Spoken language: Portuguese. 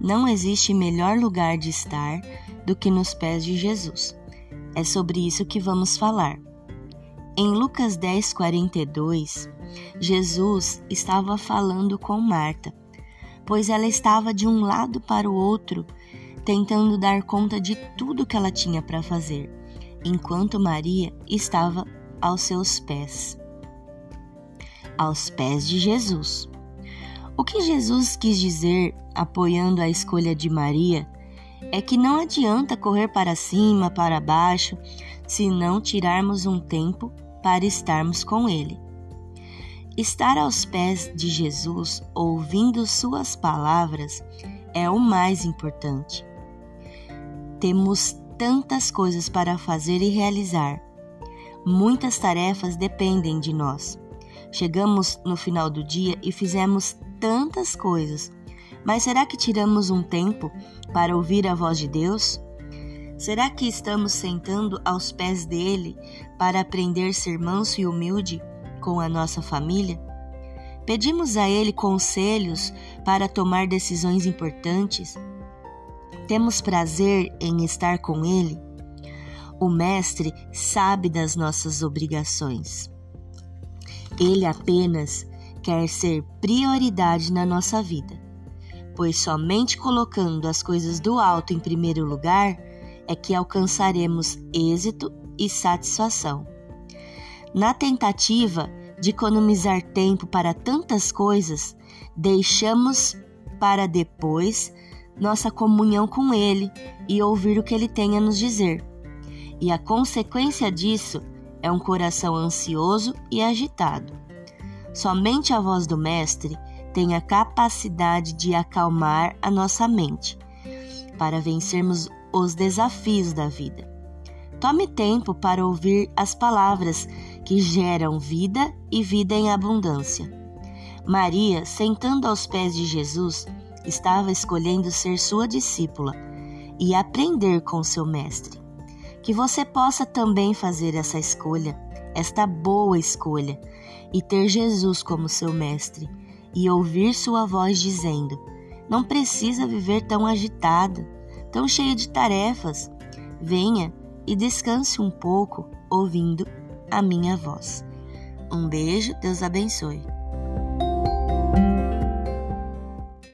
Não existe melhor lugar de estar do que nos pés de Jesus. É sobre isso que vamos falar. Em Lucas 10, 42, Jesus estava falando com Marta, pois ela estava de um lado para o outro, tentando dar conta de tudo que ela tinha para fazer, enquanto Maria estava aos seus pés. Aos pés de Jesus. O que Jesus quis dizer, apoiando a escolha de Maria, é que não adianta correr para cima, para baixo, se não tirarmos um tempo para estarmos com Ele. Estar aos pés de Jesus, ouvindo Suas palavras, é o mais importante. Temos tantas coisas para fazer e realizar. Muitas tarefas dependem de nós. Chegamos no final do dia e fizemos tantas coisas, mas será que tiramos um tempo para ouvir a voz de Deus? Será que estamos sentando aos pés dele para aprender a ser manso e humilde com a nossa família? Pedimos a ele conselhos para tomar decisões importantes? Temos prazer em estar com ele? O Mestre sabe das nossas obrigações. Ele apenas quer ser prioridade na nossa vida, pois somente colocando as coisas do alto em primeiro lugar é que alcançaremos êxito e satisfação. Na tentativa de economizar tempo para tantas coisas, deixamos para depois nossa comunhão com Ele e ouvir o que Ele tem a nos dizer. E a consequência disso é um coração ansioso e agitado. Somente a voz do Mestre tem a capacidade de acalmar a nossa mente para vencermos os desafios da vida. Tome tempo para ouvir as palavras que geram vida e vida em abundância. Maria, sentando aos pés de Jesus, estava escolhendo ser sua discípula e aprender com seu mestre. Que você possa também fazer essa escolha, esta boa escolha, e ter Jesus como seu mestre e ouvir sua voz dizendo: Não precisa viver tão agitado, tão cheio de tarefas. Venha e descanse um pouco ouvindo a minha voz. Um beijo, Deus abençoe.